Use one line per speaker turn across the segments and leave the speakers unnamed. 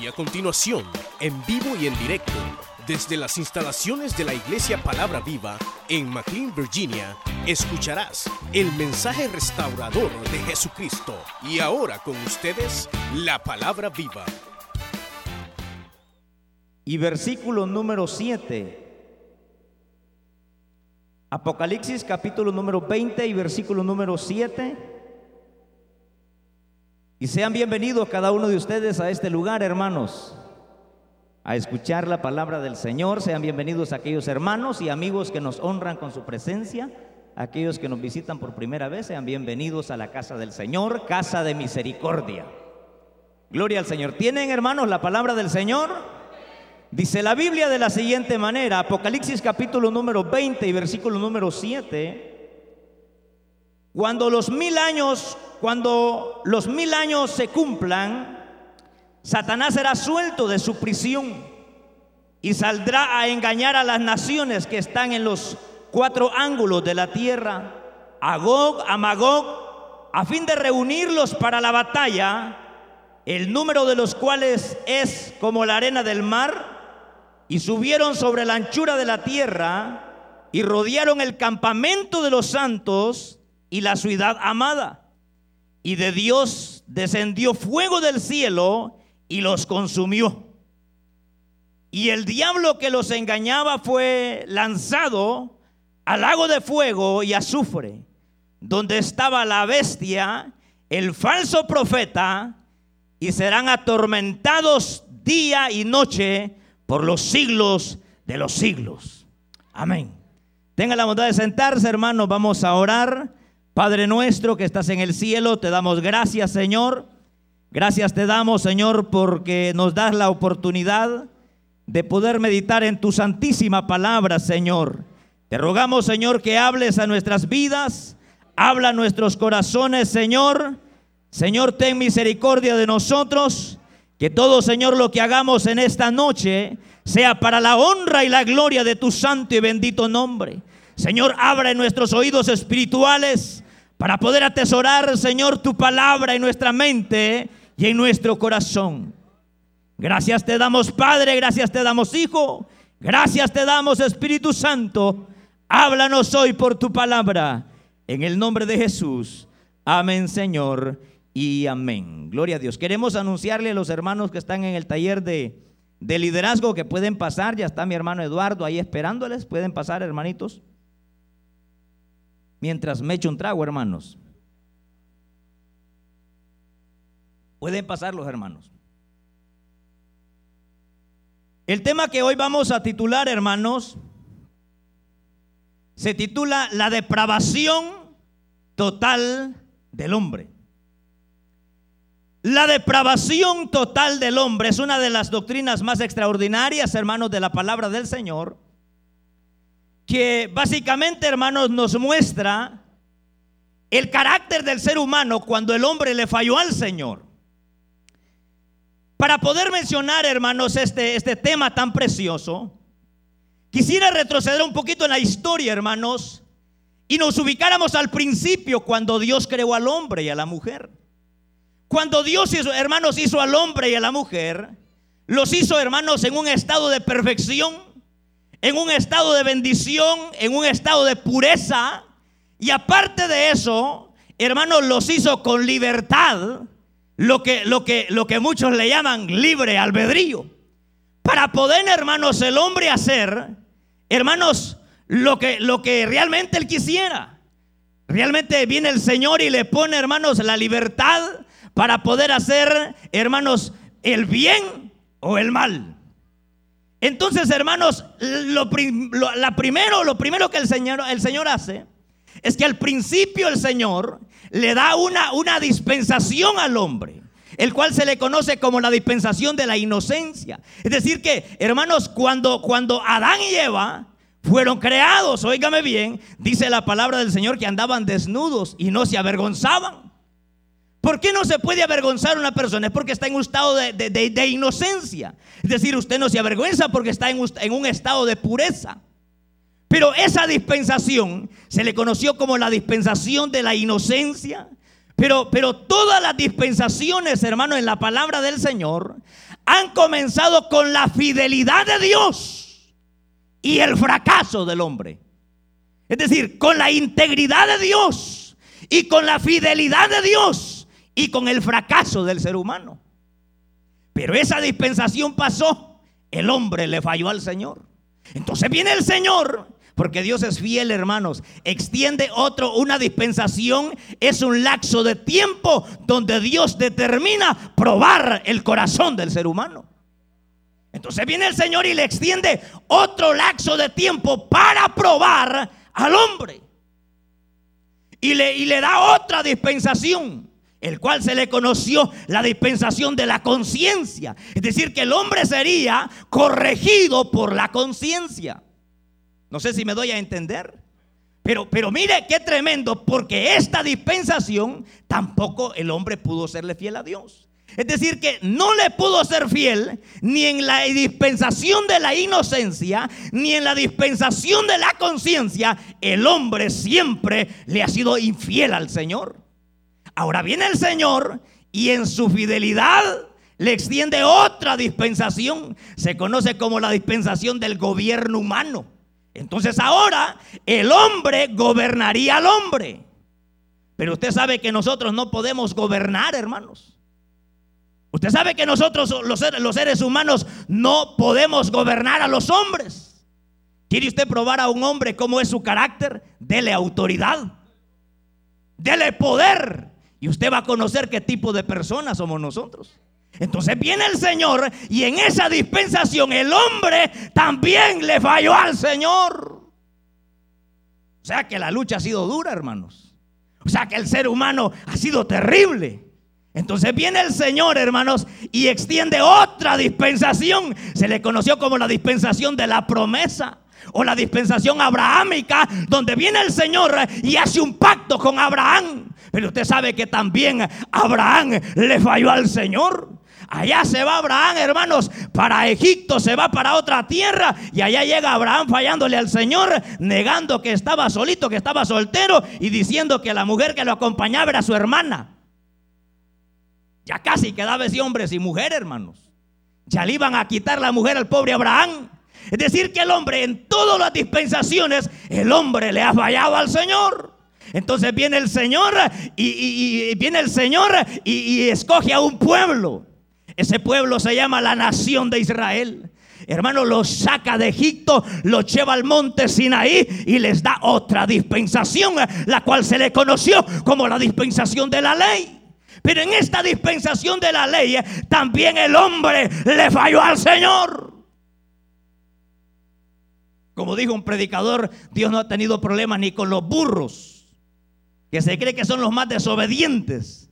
Y a continuación, en vivo y en directo, desde las instalaciones de la Iglesia Palabra Viva en McLean, Virginia, escucharás el mensaje restaurador de Jesucristo. Y ahora con ustedes, la Palabra Viva.
Y versículo número 7. Apocalipsis capítulo número 20 y versículo número 7. Y sean bienvenidos cada uno de ustedes a este lugar, hermanos, a escuchar la palabra del Señor. Sean bienvenidos aquellos hermanos y amigos que nos honran con su presencia. Aquellos que nos visitan por primera vez, sean bienvenidos a la casa del Señor, casa de misericordia. Gloria al Señor. ¿Tienen, hermanos, la palabra del Señor? Dice la Biblia de la siguiente manera, Apocalipsis capítulo número 20 y versículo número 7. Cuando los mil años, cuando los mil años se cumplan, Satanás será suelto de su prisión y saldrá a engañar a las naciones que están en los cuatro ángulos de la tierra, a Gog, a Magog, a fin de reunirlos para la batalla, el número de los cuales es como la arena del mar, y subieron sobre la anchura de la tierra y rodearon el campamento de los santos y la ciudad amada. Y de Dios descendió fuego del cielo y los consumió. Y el diablo que los engañaba fue lanzado al lago de fuego y azufre, donde estaba la bestia, el falso profeta, y serán atormentados día y noche por los siglos de los siglos. Amén. Tenga la bondad de sentarse, hermanos, vamos a orar. Padre nuestro que estás en el cielo, te damos gracias, Señor. Gracias te damos, Señor, porque nos das la oportunidad de poder meditar en tu santísima palabra, Señor. Te rogamos, Señor, que hables a nuestras vidas, habla a nuestros corazones, Señor. Señor, ten misericordia de nosotros. Que todo, Señor, lo que hagamos en esta noche sea para la honra y la gloria de tu santo y bendito nombre. Señor, abra en nuestros oídos espirituales para poder atesorar, Señor, tu palabra en nuestra mente y en nuestro corazón. Gracias te damos, Padre, gracias te damos, Hijo, gracias te damos, Espíritu Santo. Háblanos hoy por tu palabra, en el nombre de Jesús. Amén, Señor, y amén. Gloria a Dios. Queremos anunciarle a los hermanos que están en el taller de, de liderazgo que pueden pasar. Ya está mi hermano Eduardo ahí esperándoles. Pueden pasar, hermanitos mientras me echo un trago, hermanos. Pueden pasar los hermanos. El tema que hoy vamos a titular, hermanos, se titula La depravación total del hombre. La depravación total del hombre es una de las doctrinas más extraordinarias, hermanos, de la palabra del Señor que básicamente, hermanos, nos muestra el carácter del ser humano cuando el hombre le falló al Señor. Para poder mencionar, hermanos, este, este tema tan precioso, quisiera retroceder un poquito en la historia, hermanos, y nos ubicáramos al principio cuando Dios creó al hombre y a la mujer. Cuando Dios, hermanos, hizo al hombre y a la mujer, los hizo, hermanos, en un estado de perfección en un estado de bendición, en un estado de pureza. Y aparte de eso, hermanos, los hizo con libertad, lo que, lo que, lo que muchos le llaman libre albedrío. Para poder, hermanos, el hombre hacer, hermanos, lo que, lo que realmente él quisiera. Realmente viene el Señor y le pone, hermanos, la libertad para poder hacer, hermanos, el bien o el mal. Entonces, hermanos, lo, la primero, lo primero que el Señor, el Señor hace es que al principio el Señor le da una, una dispensación al hombre el cual se le conoce como la dispensación de la inocencia. Es decir, que, hermanos, cuando, cuando Adán y Eva fueron creados, óigame bien, dice la palabra del Señor que andaban desnudos y no se avergonzaban. ¿Por qué no se puede avergonzar una persona? Es porque está en un estado de, inocencia. Es decir, usted no se avergüenza porque está en, un estado de pureza. Pero esa dispensación se le conoció como la dispensación de la inocencia. Pero, pero todas las dispensaciones, hermano, en la palabra del Señor, han comenzado con la fidelidad de Dios y el fracaso del hombre. Es decir, con la integridad de Dios y con la fidelidad de Dios y con el fracaso del ser humano. Pero esa dispensación pasó, el hombre le falló al Señor. Entonces viene el Señor porque Dios es fiel, hermanos. Extiende otro, una dispensación es un lapso de tiempo donde Dios determina probar el corazón del ser humano. Entonces viene el Señor y le extiende otro lapso de tiempo para probar al hombre. Y le, y le da otra dispensación, el cual se le conoció la dispensación de la conciencia. Es decir, que el hombre sería corregido por la conciencia. No sé si me doy a entender. Pero, pero mire qué tremendo, porque esta dispensación tampoco el hombre pudo serle fiel a Dios. Es decir, que no le pudo ser fiel ni en la dispensación de la inocencia, ni en la dispensación de la conciencia. El hombre siempre le ha sido infiel al Señor. Ahora viene el Señor y en su fidelidad le extiende otra dispensación. Se conoce como la dispensación del gobierno humano. Entonces ahora el hombre gobernaría al hombre. Pero usted sabe que nosotros no podemos gobernar, hermanos. Usted sabe que nosotros los seres, humanos no podemos gobernar a los hombres. ¿Quiere usted probar a un hombre cómo es su carácter? Dele autoridad. Dele poder. Y usted va a conocer qué tipo de personas somos nosotros. Entonces viene el Señor y en esa dispensación el hombre también le falló al Señor. O sea que la lucha ha sido dura, hermanos. O sea que el ser humano ha sido terrible. Entonces viene el Señor, hermanos, y extiende otra dispensación. Se le conoció como la dispensación de la promesa o la dispensación abrahámica, donde viene el Señor y hace un pacto con Abraham. Pero usted sabe que también Abraham le falló al Señor. Allá se va Abraham, hermanos, para Egipto, se va para otra tierra y allá llega Abraham fallándole al Señor, negando que estaba solito, que estaba soltero y diciendo que la mujer que lo acompañaba era su hermana. Ya casi quedaba ese hombre sin mujer, hermanos. Ya le iban a quitar la mujer al pobre Abraham. Es decir, que el hombre en todas las dispensaciones, el hombre le ha fallado al Señor. Entonces viene el Señor y, viene el Señor y escoge a un pueblo. Ese pueblo se llama la nación de Israel. Hermano, los saca de Egipto, los lleva al monte Sinaí y les da otra dispensación, la cual se le conoció como la dispensación de la ley. Pero en esta dispensación de la ley también el hombre le falló al Señor. Como dijo un predicador, Dios no ha tenido problemas ni con los burros, que se cree que son los más desobedientes.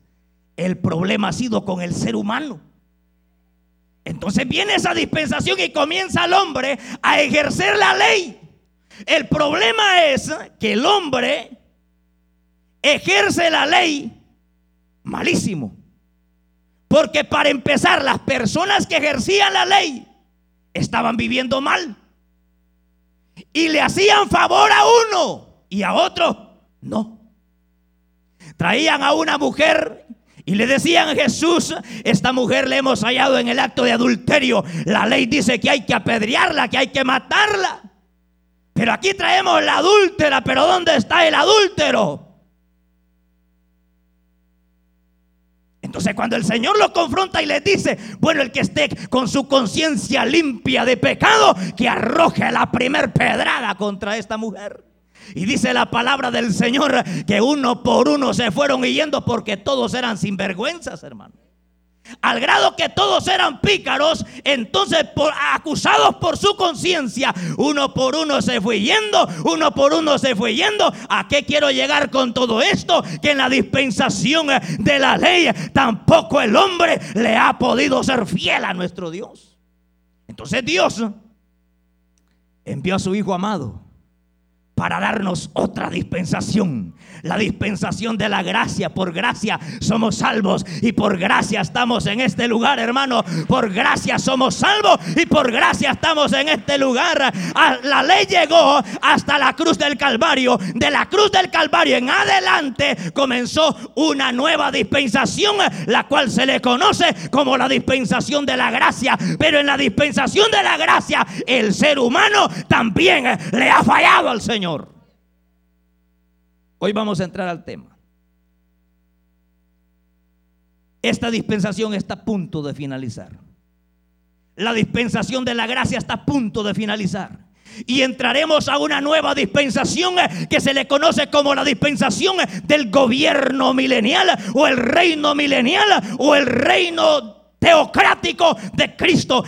El problema ha sido con el ser humano. Entonces viene esa dispensación y comienza el hombre a ejercer la ley. El problema es que el hombre ejerce la ley malísimo. Porque para empezar, las personas que ejercían la ley estaban viviendo mal. Y le hacían favor a uno y a otro no. Traían a una mujer y le decían Jesús, esta mujer le hemos hallado en el acto de adulterio. La ley dice que hay que apedrearla, que hay que matarla. Pero aquí traemos la adúltera, pero ¿dónde está el adúltero? Entonces cuando el Señor lo confronta y le dice, bueno, el que esté con su conciencia limpia de pecado, que arroje la primer pedrada contra esta mujer. Y dice la palabra del Señor que uno por uno se fueron yendo porque todos eran sinvergüenzas, hermano. Al grado que todos eran pícaros, entonces acusados por su conciencia, uno por uno se fue yendo, uno por uno se fue yendo. ¿A qué quiero llegar con todo esto? Que en la dispensación de la ley tampoco el hombre le ha podido ser fiel a nuestro Dios. Entonces Dios envió a su Hijo amado para darnos otra dispensación. La dispensación de la gracia. Por gracia somos salvos y por gracia estamos en este lugar, hermano. Por gracia somos salvos y por gracia estamos en este lugar. Ah, la ley llegó hasta la cruz del Calvario. De la cruz del Calvario en adelante comenzó una nueva dispensación, la cual se le conoce como la dispensación de la gracia. Pero en la dispensación de la gracia, el ser humano también le ha fallado al Señor. Hoy vamos a entrar al tema. Esta dispensación está a punto de finalizar. La dispensación de la gracia está a punto de finalizar. Y entraremos a una nueva dispensación que se le conoce como la dispensación del gobierno milenial o el reino milenial o el reino teocrático de Cristo.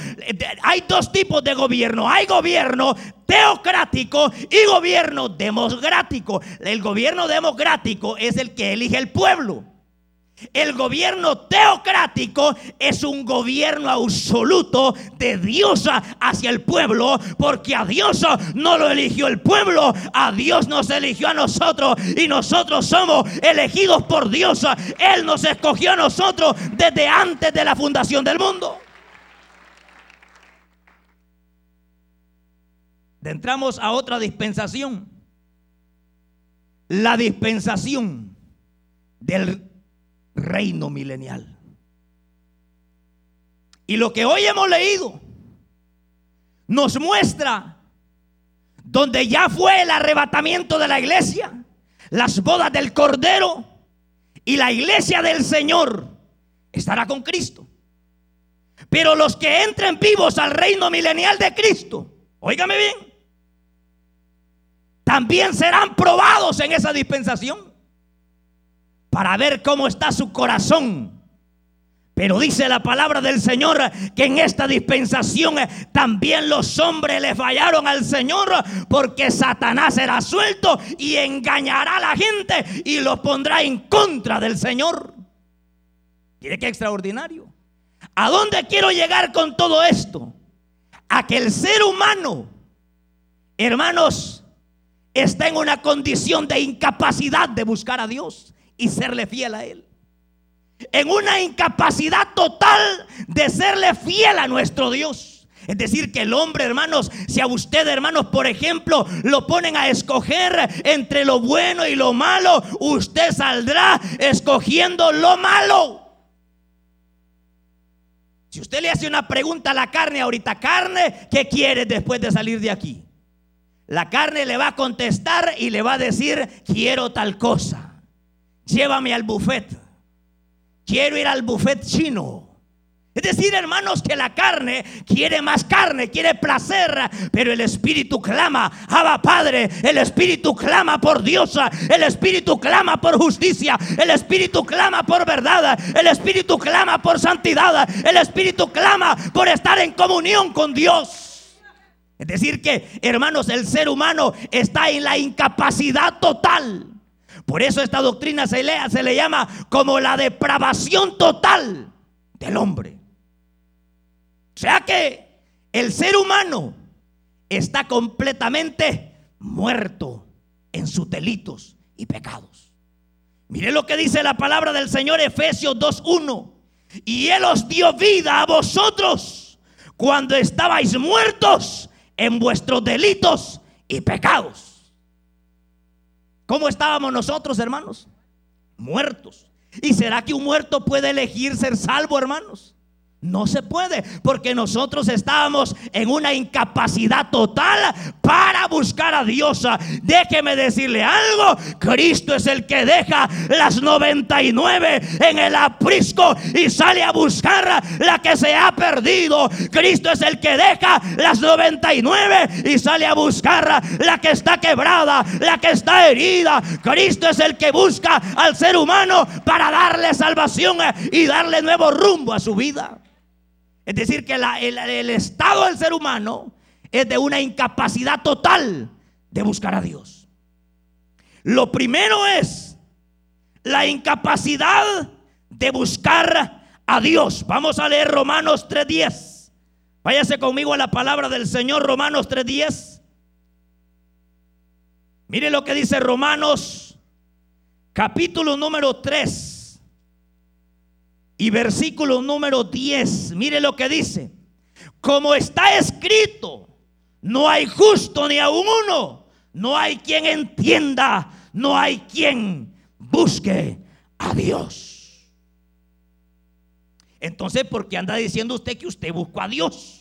Hay dos tipos de gobierno. Hay gobierno teocrático y gobierno democrático. El gobierno democrático es el que elige el pueblo. El gobierno teocrático es un gobierno absoluto de Dios hacia el pueblo, porque a Dios no lo eligió el pueblo, a Dios nos eligió a nosotros y nosotros somos elegidos por Dios. Él nos escogió a nosotros desde antes de la fundación del mundo. Entramos a otra dispensación, la dispensación del reino milenial. Y lo que hoy hemos leído nos muestra donde ya fue el arrebatamiento de la iglesia, las bodas del Cordero y la iglesia del Señor estará con Cristo. Pero los que entren vivos al reino milenial de Cristo, óigame bien, también serán probados en esa dispensación para ver cómo está su corazón. Pero dice la palabra del Señor que en esta dispensación también los hombres le fallaron al Señor porque Satanás será suelto y engañará a la gente y los pondrá en contra del Señor. Mire qué extraordinario. ¿A dónde quiero llegar con todo esto? A que el ser humano, hermanos, está en una condición de incapacidad de buscar a Dios y serle fiel a Él. En una incapacidad total de serle fiel a nuestro Dios. Es decir, que el hombre, hermanos, si a usted, hermanos, por ejemplo, lo ponen a escoger entre lo bueno y lo malo, usted saldrá escogiendo lo malo. Si usted le hace una pregunta a la carne ahorita, carne, ¿qué quiere después de salir de aquí? La carne le va a contestar y le va a decir, quiero tal cosa llévame al buffet. Quiero ir al buffet chino. Es decir, hermanos, que la carne quiere más carne, quiere placer, pero el Espíritu clama, Abba Padre, el Espíritu clama por Dios, el Espíritu clama por justicia, el Espíritu clama por verdad, el Espíritu clama por santidad, el Espíritu clama por estar en comunión con Dios. Es decir, que, hermanos, el ser humano está en la incapacidad total por eso esta doctrina se, le llama como la depravación total del hombre. O sea que el ser humano está completamente muerto en sus delitos y pecados. Mire lo que dice la palabra del Señor Efesios 2.1. Y Él os dio vida a vosotros cuando estabais muertos en vuestros delitos y pecados. ¿Cómo estábamos nosotros, hermanos? Muertos. ¿Y será que un muerto puede elegir ser salvo, hermanos? No se puede, porque nosotros estábamos en una incapacidad total para buscar a Dios. Déjeme decirle algo, Cristo es el que deja las 99 en el aprisco y sale a buscar la que se ha perdido. Cristo es el que deja las 99 y sale a buscar la que está quebrada, la que está herida. Cristo es el que busca al ser humano para darle salvación y darle nuevo rumbo a su vida. Es decir, que el, estado del ser humano es de una incapacidad total de buscar a Dios. Lo primero es la incapacidad de buscar a Dios. Vamos a leer Romanos 3.10. Váyase conmigo a la palabra del Señor, Romanos 3.10. Mire lo que dice Romanos capítulo número 3 y versículo número 10. Mire lo que dice. Como está escrito, no hay justo ni a uno, no hay quien entienda, no hay quien busque a Dios. Entonces, ¿por qué anda diciendo usted que usted buscó a Dios?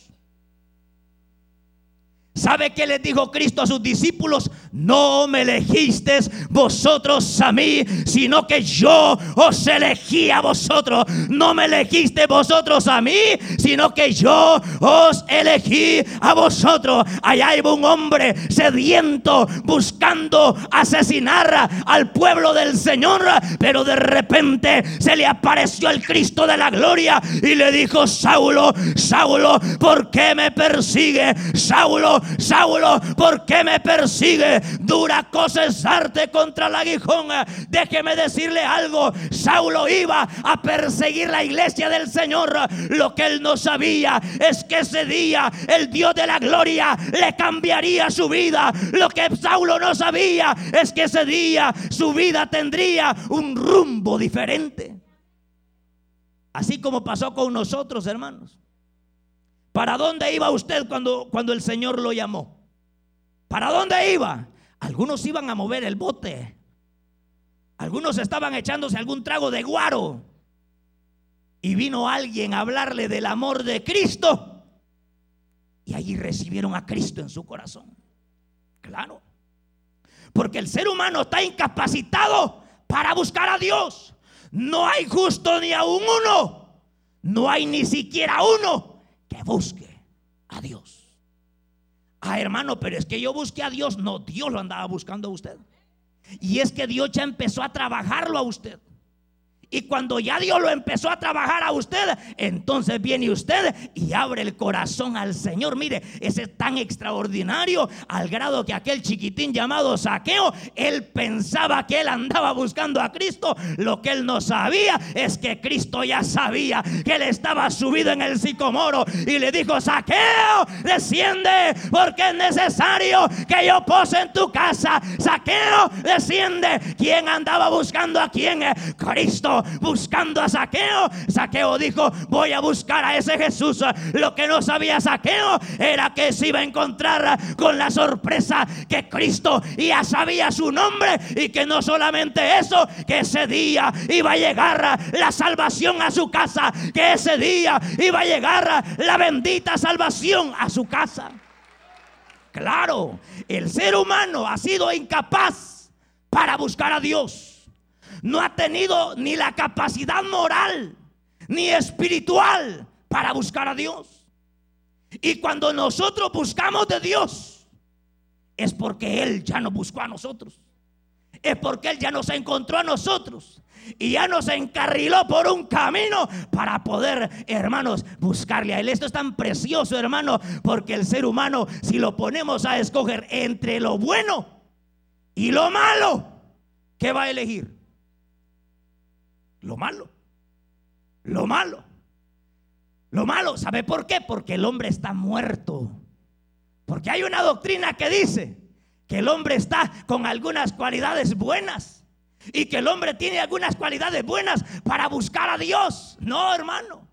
¿Sabe qué les dijo Cristo a sus discípulos? No me elegisteis vosotros a mí, sino que yo os elegí a vosotros. No me elegiste vosotros a mí, sino que yo os elegí a vosotros. Allá iba un hombre sediento buscando asesinar al pueblo del Señor, pero de repente se le apareció el Cristo de la gloria y le dijo, Saulo, Saulo, ¿por qué me persigue? Saulo, Saulo, ¿por qué me persigue? Dura cosa es arte contra el aguijón. Déjeme decirle algo. Saulo iba a perseguir la iglesia del Señor. Lo que él no sabía es que ese día el Dios de la gloria le cambiaría su vida. Lo que Saulo no sabía es que ese día su vida tendría un rumbo diferente. Así como pasó con nosotros, hermanos. ¿Para dónde iba usted cuando, cuando el Señor lo llamó? ¿Para dónde iba? Algunos iban a mover el bote. Algunos estaban echándose algún trago de guaro. Y vino alguien a hablarle del amor de Cristo. Y allí recibieron a Cristo en su corazón. Claro. Porque el ser humano está incapacitado para buscar a Dios. No hay justo ni a un uno. No hay ni siquiera uno busque a Dios. Ah, hermano, pero es que yo busqué a Dios. No, Dios lo andaba buscando a usted. Y es que Dios ya empezó a trabajarlo a usted. Y cuando ya Dios lo empezó a trabajar a usted, entonces viene usted y abre el corazón al Señor. Mire, ese es tan extraordinario al grado que aquel chiquitín llamado Saqueo, él pensaba que él andaba buscando a Cristo. Lo que él no sabía es que Cristo ya sabía que él estaba subido en el sicomoro y le dijo, Saqueo, desciende porque es necesario que yo pose en tu casa. Saqueo, desciende. ¿Quién andaba buscando a quién? Cristo buscando a Saqueo. Saqueo dijo, voy a buscar a ese Jesús. Lo que no sabía Saqueo era que se iba a encontrar con la sorpresa que Cristo ya sabía su nombre y que no solamente eso, que ese día iba a llegar la salvación a su casa, que ese día iba a llegar la bendita salvación a su casa. Claro, el ser humano ha sido incapaz para buscar a Dios no ha tenido ni la capacidad moral ni espiritual para buscar a Dios. Y cuando nosotros buscamos de Dios, es porque Él ya nos buscó a nosotros. Es porque Él ya nos encontró a nosotros. Y ya nos encarriló por un camino para poder, hermanos, buscarle a Él. Esto es tan precioso, hermano, porque el ser humano, si lo ponemos a escoger entre lo bueno y lo malo, ¿qué va a elegir? Lo malo. Lo malo. Lo malo. ¿Sabe por qué? Porque el hombre está muerto. Porque hay una doctrina que dice que el hombre está con algunas cualidades buenas. Y que el hombre tiene algunas cualidades buenas para buscar a Dios. No, hermano.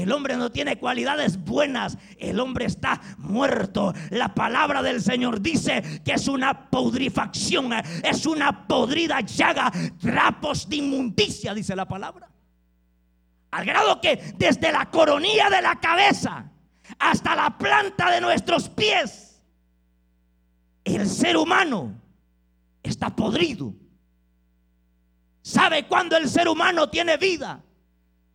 El hombre no tiene cualidades buenas, el hombre está muerto. La palabra del Señor dice que es una podrifacción, es una podrida llaga, trapos de inmundicia, dice la palabra. Al grado que desde la coronilla de la cabeza hasta la planta de nuestros pies, el ser humano está podrido. ¿Sabe cuándo el ser humano tiene vida?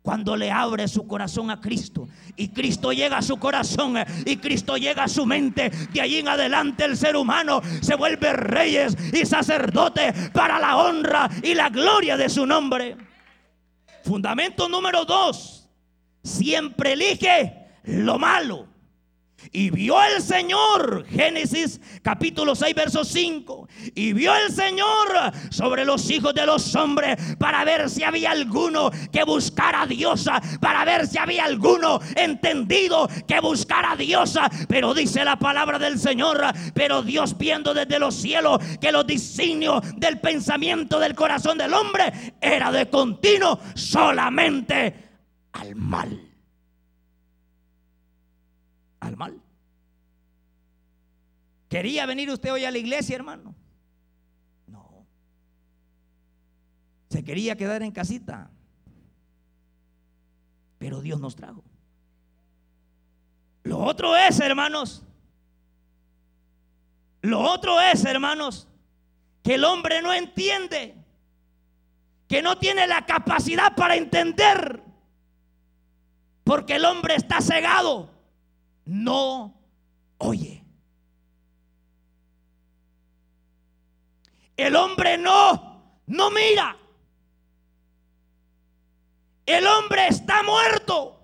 Cuando le abre su corazón a Cristo y Cristo llega a su corazón y Cristo llega a su mente, de allí en adelante el ser humano se vuelve reyes y sacerdote para la honra y la gloria de su nombre. Fundamento número dos, siempre elige lo malo. Y vio el Señor, Génesis capítulo 6, verso 5. Y vio el Señor sobre los hijos de los hombres para ver si había alguno que buscara a Dios, para ver si había alguno entendido que buscara a Dios. Pero dice la palabra del Señor, pero Dios viendo desde los cielos que los designios del pensamiento del corazón del hombre era de continuo solamente al mal al mal. ¿Quería venir usted hoy a la iglesia, hermano? No. Se quería quedar en casita. Pero Dios nos trajo. Lo otro es, hermanos, lo otro es, hermanos, que el hombre no entiende, que no tiene la capacidad para entender, porque el hombre está cegado no oye. El hombre no, no mira. El hombre está muerto.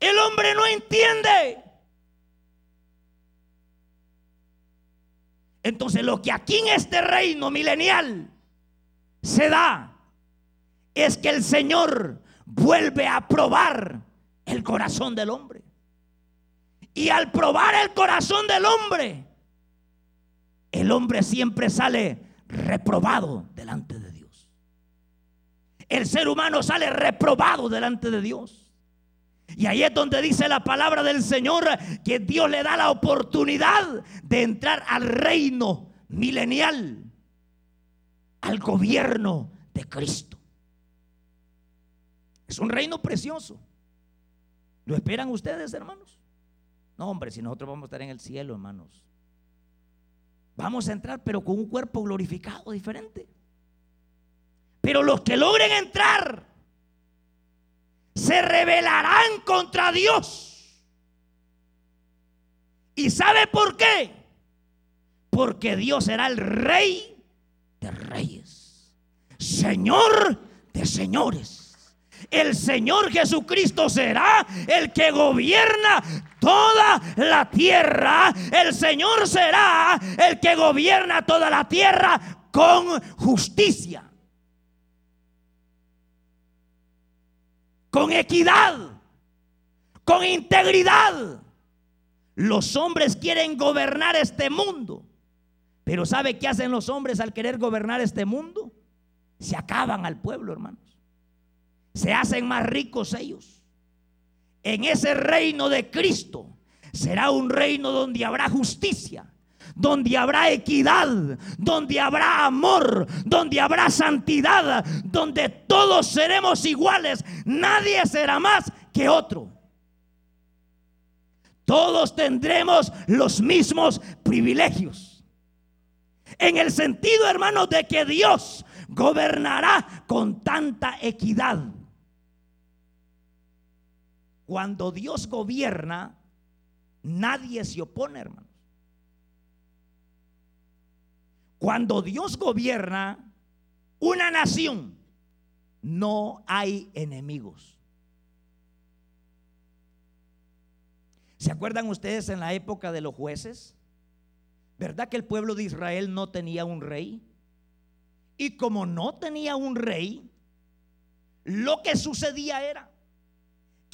El hombre no entiende. Entonces lo que aquí en este reino milenial se da es que el Señor vuelve a probar el corazón del hombre. Y al probar el corazón del hombre, el hombre siempre sale reprobado delante de Dios. El ser humano sale reprobado delante de Dios. Y ahí es donde dice la palabra del Señor que Dios le da la oportunidad de entrar al reino milenial, al gobierno de Cristo. Es un reino precioso. ¿Lo esperan ustedes, hermanos? No, hombre, si nosotros vamos a estar en el cielo, hermanos. Vamos a entrar, pero con un cuerpo glorificado diferente. Pero los que logren entrar se rebelarán contra Dios. ¿Y sabe por qué? Porque Dios será el rey de reyes, Señor de señores el Señor Jesucristo será el que gobierna toda la tierra. El Señor será el que gobierna toda la tierra con justicia. Con equidad. Con integridad. Los hombres quieren gobernar este mundo. Pero ¿sabe qué hacen los hombres al querer gobernar este mundo? Se acaban al pueblo, hermano se hacen más ricos ellos. En ese reino de Cristo será un reino donde habrá justicia, donde habrá equidad, donde habrá amor, donde habrá santidad, donde todos seremos iguales, nadie será más que otro. Todos tendremos los mismos privilegios. En el sentido, hermanos, de que Dios gobernará con tanta equidad cuando Dios gobierna, nadie se opone, hermanos. Cuando Dios gobierna una nación, no hay enemigos. ¿Se acuerdan ustedes en la época de los jueces? ¿Verdad que el pueblo de Israel no tenía un rey? Y como no tenía un rey, lo que sucedía era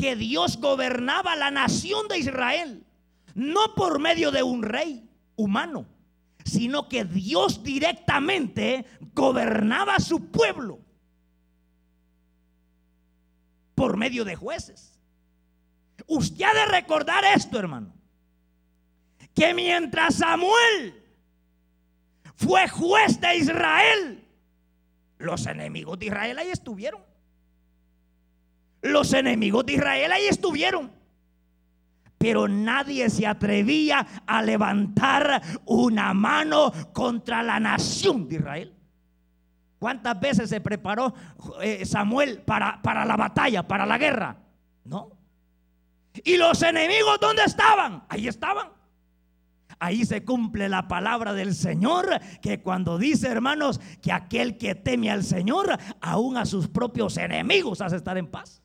que Dios gobernaba la nación de Israel, no por medio de un rey humano, sino que Dios directamente gobernaba a su pueblo por medio de jueces. Usted ha de recordar esto, hermano, que mientras Samuel fue juez de Israel, los enemigos de Israel ahí estuvieron. Los enemigos de Israel ahí estuvieron. Pero nadie se atrevía a levantar una mano contra la nación de Israel. ¿Cuántas veces se preparó eh, Samuel para, para la batalla, para la guerra? No. ¿Y los enemigos dónde estaban? Ahí estaban. Ahí se cumple la palabra del Señor, que cuando dice, hermanos, que aquel que teme al Señor, aún a sus propios enemigos hace estar en paz.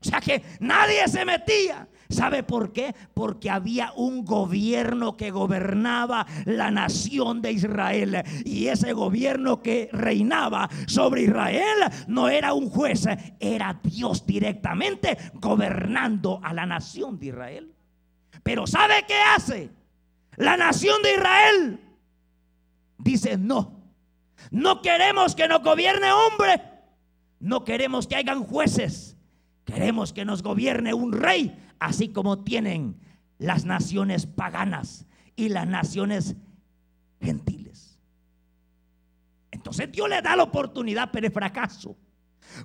O sea que nadie se metía. ¿Sabe por qué? Porque había un gobierno que gobernaba la nación de Israel. Y ese gobierno que reinaba sobre Israel no era un juez, era Dios directamente gobernando a la nación de Israel. Pero ¿sabe qué hace? La nación de Israel dice no. No queremos que nos gobierne hombre. No queremos que hayan jueces. Queremos que nos gobierne un rey así como tienen las naciones paganas y las naciones gentiles. Entonces Dios le da la oportunidad, pero es fracaso.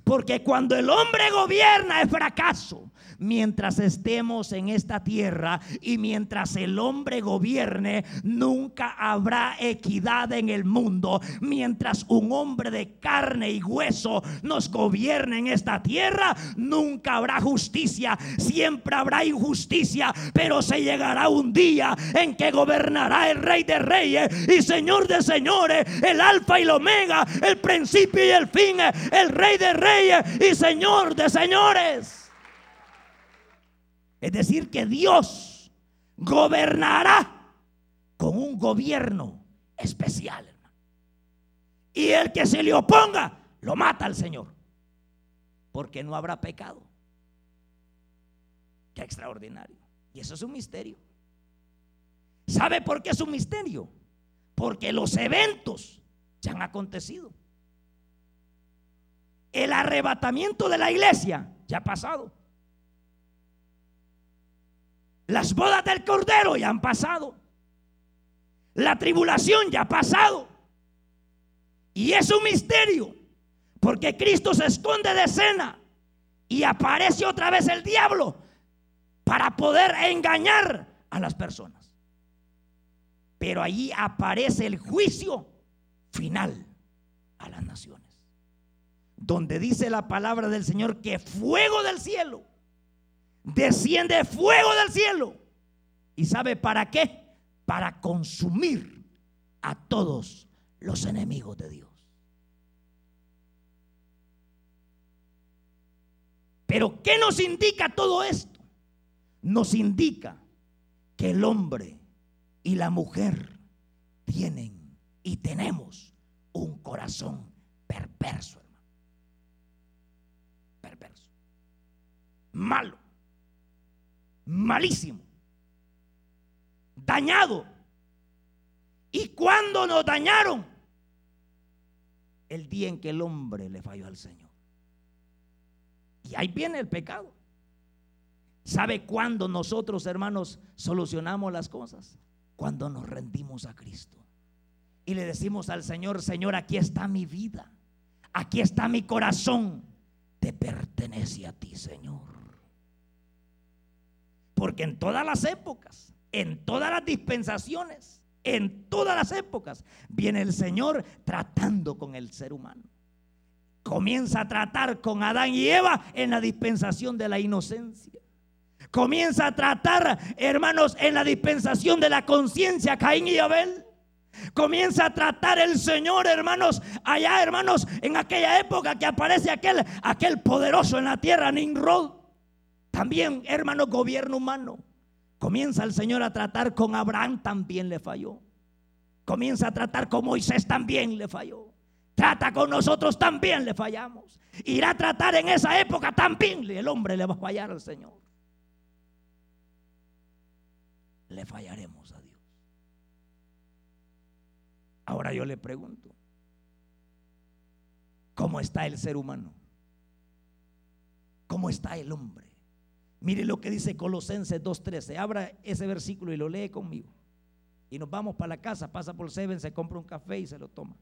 Porque cuando el hombre gobierna es fracaso. Mientras estemos en esta tierra y mientras el hombre gobierne, nunca habrá equidad en el mundo. Mientras un hombre de carne y hueso nos gobierne en esta tierra, nunca habrá justicia. Siempre habrá injusticia, pero se llegará un día en que gobernará el rey de reyes y señor de señores, el alfa y el omega, el principio y el fin, el rey de reyes y señor de señores. Es decir, que Dios gobernará con un gobierno especial. Y el que se le oponga, lo mata al Señor. Porque no habrá pecado. Qué extraordinario. Y eso es un misterio. ¿Sabe por qué es un misterio? Porque los eventos ya han acontecido. El arrebatamiento de la iglesia ya ha pasado. Las bodas del Cordero ya han pasado. La tribulación ya ha pasado. Y es un misterio. Porque Cristo se esconde de escena. Y aparece otra vez el diablo. Para poder engañar a las personas. Pero allí aparece el juicio final a las naciones donde dice la palabra del Señor que fuego del cielo, desciende fuego del cielo. ¿Y sabe para qué? Para consumir a todos los enemigos de Dios. Pero ¿qué nos indica todo esto? Nos indica que el hombre y la mujer tienen y tenemos un corazón perverso malo, malísimo, dañado. ¿Y cuando nos dañaron? El día en que el hombre le falló al Señor. Y ahí viene el pecado. ¿Sabe cuándo nosotros, hermanos, solucionamos las cosas? Cuando nos rendimos a Cristo. Y le decimos al Señor, Señor, aquí está mi vida. Aquí está mi corazón te pertenece a ti, Señor. Porque en todas las épocas, en todas las dispensaciones, en todas las épocas, viene el Señor tratando con el ser humano. Comienza a tratar con Adán y Eva en la dispensación de la inocencia. Comienza a tratar, hermanos, en la dispensación de la conciencia, Caín y Abel. Comienza a tratar el Señor, hermanos, allá, hermanos, en aquella época que aparece aquel, aquel poderoso en la tierra, Nimrod. También, hermanos, gobierno humano. Comienza el Señor a tratar con Abraham, también le falló. Comienza a tratar con Moisés, también le falló. Trata con nosotros, también le fallamos. Irá a tratar en esa época, también el hombre le va a fallar al Señor. Le fallaremos a Dios. Ahora yo le pregunto, ¿cómo está el ser humano? ¿Cómo está el hombre? Mire lo que dice Colosenses 2.13. Abra ese versículo y lo lee conmigo. Y nos vamos para la casa, pasa por Seven, se compra un café y se lo toma.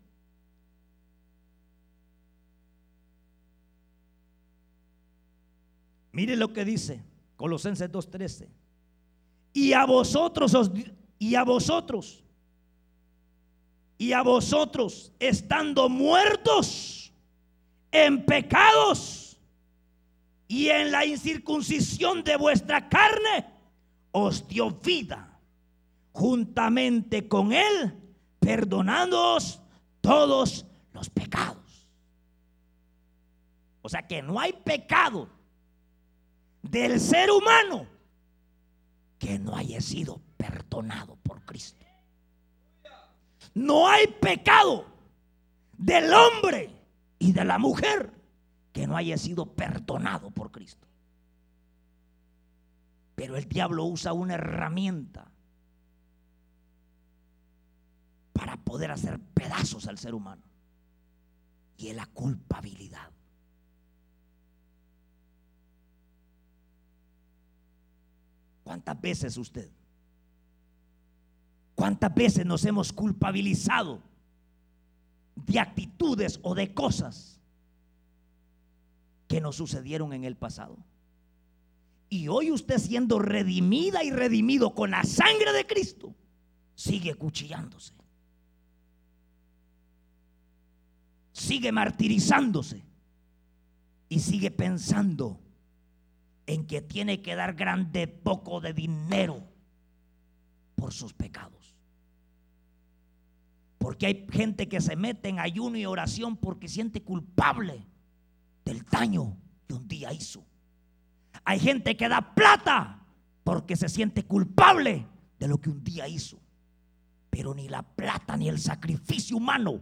Mire lo que dice Colosenses 2.13. Y a vosotros y a vosotros y a vosotros, estando muertos en pecados y en la incircuncisión de vuestra carne, os dio vida juntamente con Él, perdonándoos todos los pecados. O sea que no hay pecado del ser humano que no haya sido perdonado por Cristo. No hay pecado del hombre y de la mujer que no haya sido perdonado por Cristo. Pero el diablo usa una herramienta para poder hacer pedazos al ser humano. Y es la culpabilidad. ¿Cuántas veces usted? ¿Cuántas veces nos hemos culpabilizado de actitudes o de cosas que nos sucedieron en el pasado? Y hoy usted siendo redimida y redimido con la sangre de Cristo, sigue cuchillándose. Sigue martirizándose. Y sigue pensando en que tiene que dar grande poco de dinero por sus pecados. Porque hay gente que se mete en ayuno y oración porque siente culpable del daño que un día hizo. Hay gente que da plata porque se siente culpable de lo que un día hizo. Pero ni la plata ni el sacrificio humano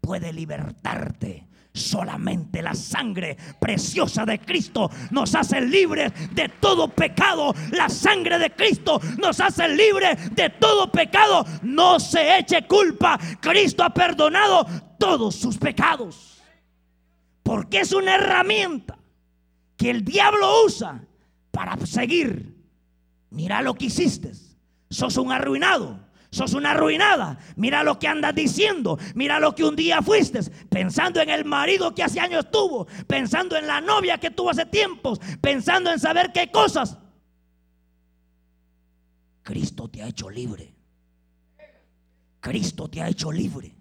puede libertarte. Solamente la sangre preciosa de Cristo nos hace libres de todo pecado. La sangre de Cristo nos hace libres de todo pecado. No se eche culpa. Cristo ha perdonado todos sus pecados. Porque es una herramienta que el diablo usa para seguir. Mira lo que hiciste. Sos un arruinado sos una arruinada. Mira lo que andas diciendo. Mira lo que un día fuiste. Pensando en el marido que hace años tuvo. Pensando en la novia que tuvo hace tiempos. Pensando en saber qué cosas. Cristo te ha hecho libre. Cristo te ha hecho libre.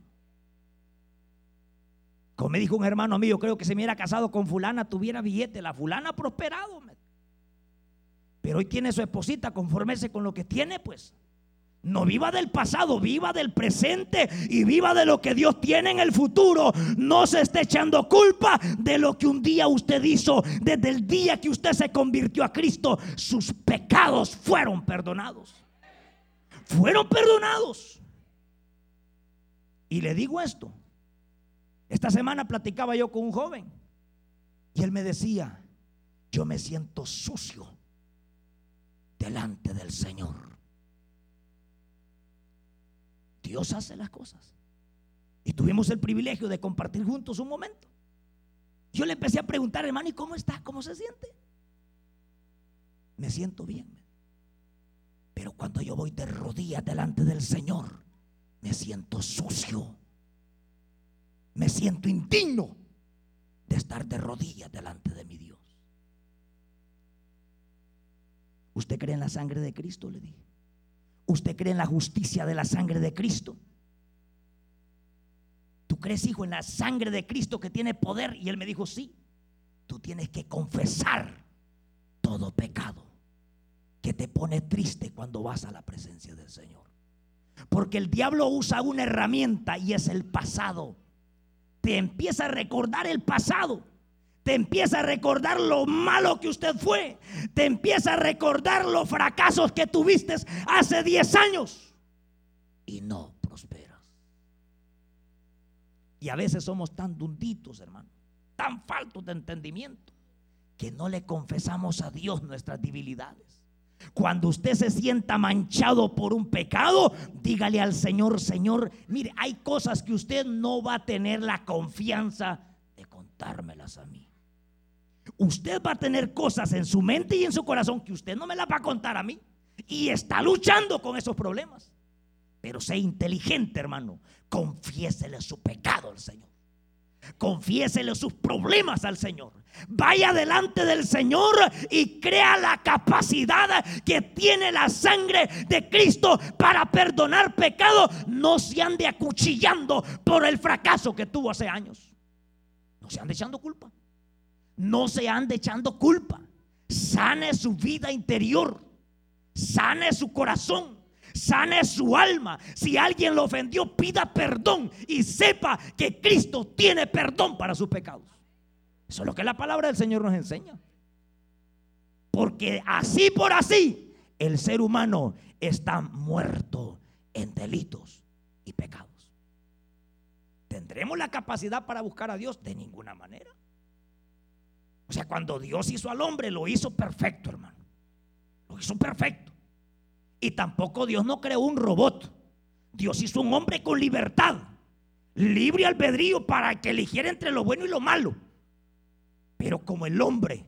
Como me dijo un hermano mío, creo que si me hubiera casado con fulana tuviera billete. La fulana ha prosperado. Pero hoy tiene su esposita, conformese con lo que tiene, pues. No viva del pasado, viva del presente y viva de lo que Dios tiene en el futuro. No se esté echando culpa de lo que un día usted hizo. Desde el día que usted se convirtió a Cristo, sus pecados fueron perdonados. Fueron perdonados. Y le digo esto. Esta semana platicaba yo con un joven y él me decía, yo me siento sucio delante del Señor. Dios hace las cosas. Y tuvimos el privilegio de compartir juntos un momento. Yo le empecé a preguntar, hermano, ¿y cómo está? ¿Cómo se siente? Me siento bien. Pero cuando yo voy de rodillas delante del Señor, me siento sucio. Me siento indigno de estar de rodillas delante de mi Dios. ¿Usted cree en la sangre de Cristo? Le dije. ¿Usted cree en la justicia de la sangre de Cristo? ¿Tú crees, hijo, en la sangre de Cristo que tiene poder? Y él me dijo, sí. Tú tienes que confesar todo pecado que te pone triste cuando vas a la presencia del Señor. Porque el diablo usa una herramienta y es el pasado. Te empieza a recordar el pasado te empieza a recordar lo malo que usted fue, te empieza a recordar los fracasos que tuviste hace 10 años y no prosperas. Y a veces somos tan dunditos, hermano, tan faltos de entendimiento, que no le confesamos a Dios nuestras debilidades. Cuando usted se sienta manchado por un pecado, dígale al Señor, Señor, mire, hay cosas que usted no va a tener la confianza de contármelas a mí. Usted va a tener cosas en su mente y en su corazón que usted no me las va a contar a mí. Y está luchando con esos problemas. Pero sea inteligente, hermano. Confiésele su pecado al Señor. Confiésele sus problemas al Señor. Vaya delante del Señor y crea la capacidad que tiene la sangre de Cristo para perdonar pecado. No se ande acuchillando por el fracaso que tuvo hace años. No se ande echando culpa no se ande echando culpa. Sane su vida interior. Sane su corazón. Sane su alma. Si alguien lo ofendió, pida perdón y sepa que Cristo tiene perdón para sus pecados. Eso es lo que la palabra del Señor nos enseña. Porque así por así el ser humano está muerto en delitos y pecados. ¿Tendremos la capacidad para buscar a Dios? De ninguna manera. O sea, cuando Dios hizo al hombre, lo hizo perfecto, hermano. Lo hizo perfecto. Y tampoco Dios no creó un robot. Dios hizo un hombre con libertad, libre albedrío para que eligiera entre lo bueno y lo malo. Pero como el hombre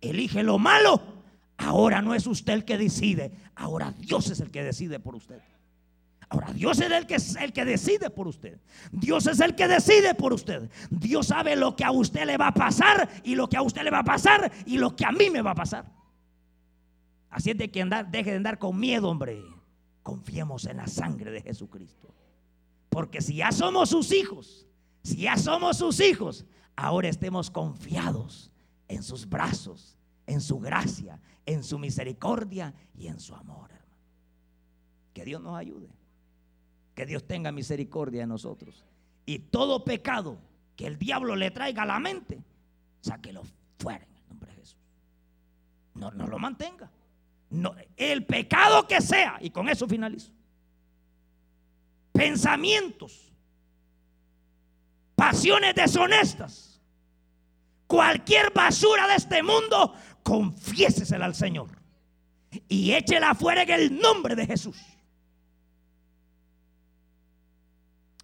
elige lo malo, ahora no es usted el que decide, ahora Dios es el que decide por usted. Ahora Dios es el que, el que decide por usted. Dios es el que decide por usted. Dios sabe lo que a usted le va a pasar y lo que a usted le va a pasar y lo que a mí me va a pasar. Así es de que andar, deje de andar con miedo, hombre. Confiemos en la sangre de Jesucristo. Porque si ya somos sus hijos, si ya somos sus hijos, ahora estemos confiados en sus brazos, en su gracia, en su misericordia y en su amor, hermano. Que Dios nos ayude. Que Dios tenga misericordia de nosotros. Y todo pecado que el diablo le traiga a la mente, sáquelo fuera en el nombre de Jesús. No, no lo mantenga. El pecado que sea, y con eso finalizo. Pensamientos, pasiones deshonestas, cualquier basura de este mundo, confiésesela al Señor y échela fuera en el nombre de Jesús.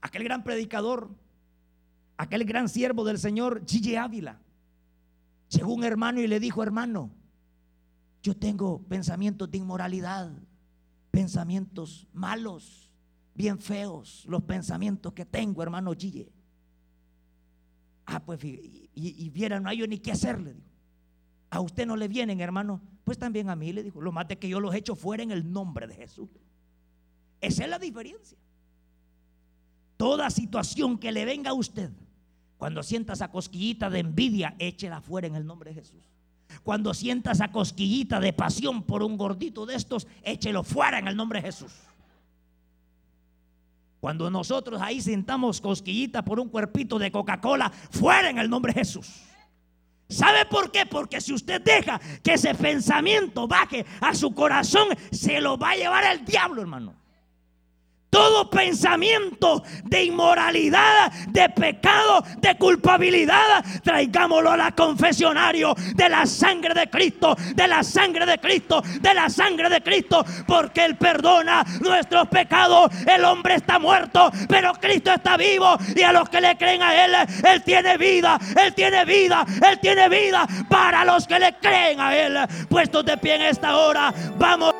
aquel gran predicador, aquel gran siervo del Señor, Gigi Ávila, llegó un hermano y le dijo, hermano, yo tengo pensamientos de inmoralidad, pensamientos malos, bien feos, los pensamientos que tengo, hermano Gigi. Ah, pues, y, y, no hay yo ni qué hacerle. A usted no le vienen, hermano. Pues también a mí le dijo, lo más que yo los echo fuera en el nombre de Jesús. Esa es la diferencia. Toda situación que le venga a usted, cuando sienta esa cosquillita de envidia, échela fuera en el nombre de Jesús. Cuando sienta esa cosquillita de pasión por un gordito de estos, échelo fuera en el nombre de Jesús. Cuando nosotros ahí sintamos cosquillita por un cuerpito de Coca-Cola, fuera en el nombre de Jesús. ¿Sabe por qué? Porque si usted deja que ese pensamiento baje a su corazón, se lo va a llevar el diablo, hermano. Todo pensamiento de inmoralidad, de pecado, de culpabilidad, traigámoslo a la confesionario de la sangre de Cristo, de la sangre de Cristo, de la sangre de Cristo, porque Él perdona nuestros pecados. El hombre está muerto, pero Cristo está vivo y a los que le creen a Él, Él tiene vida, Él tiene vida, Él tiene vida para los que le creen a Él. Puestos de pie en esta hora, vamos.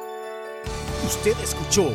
Usted escuchó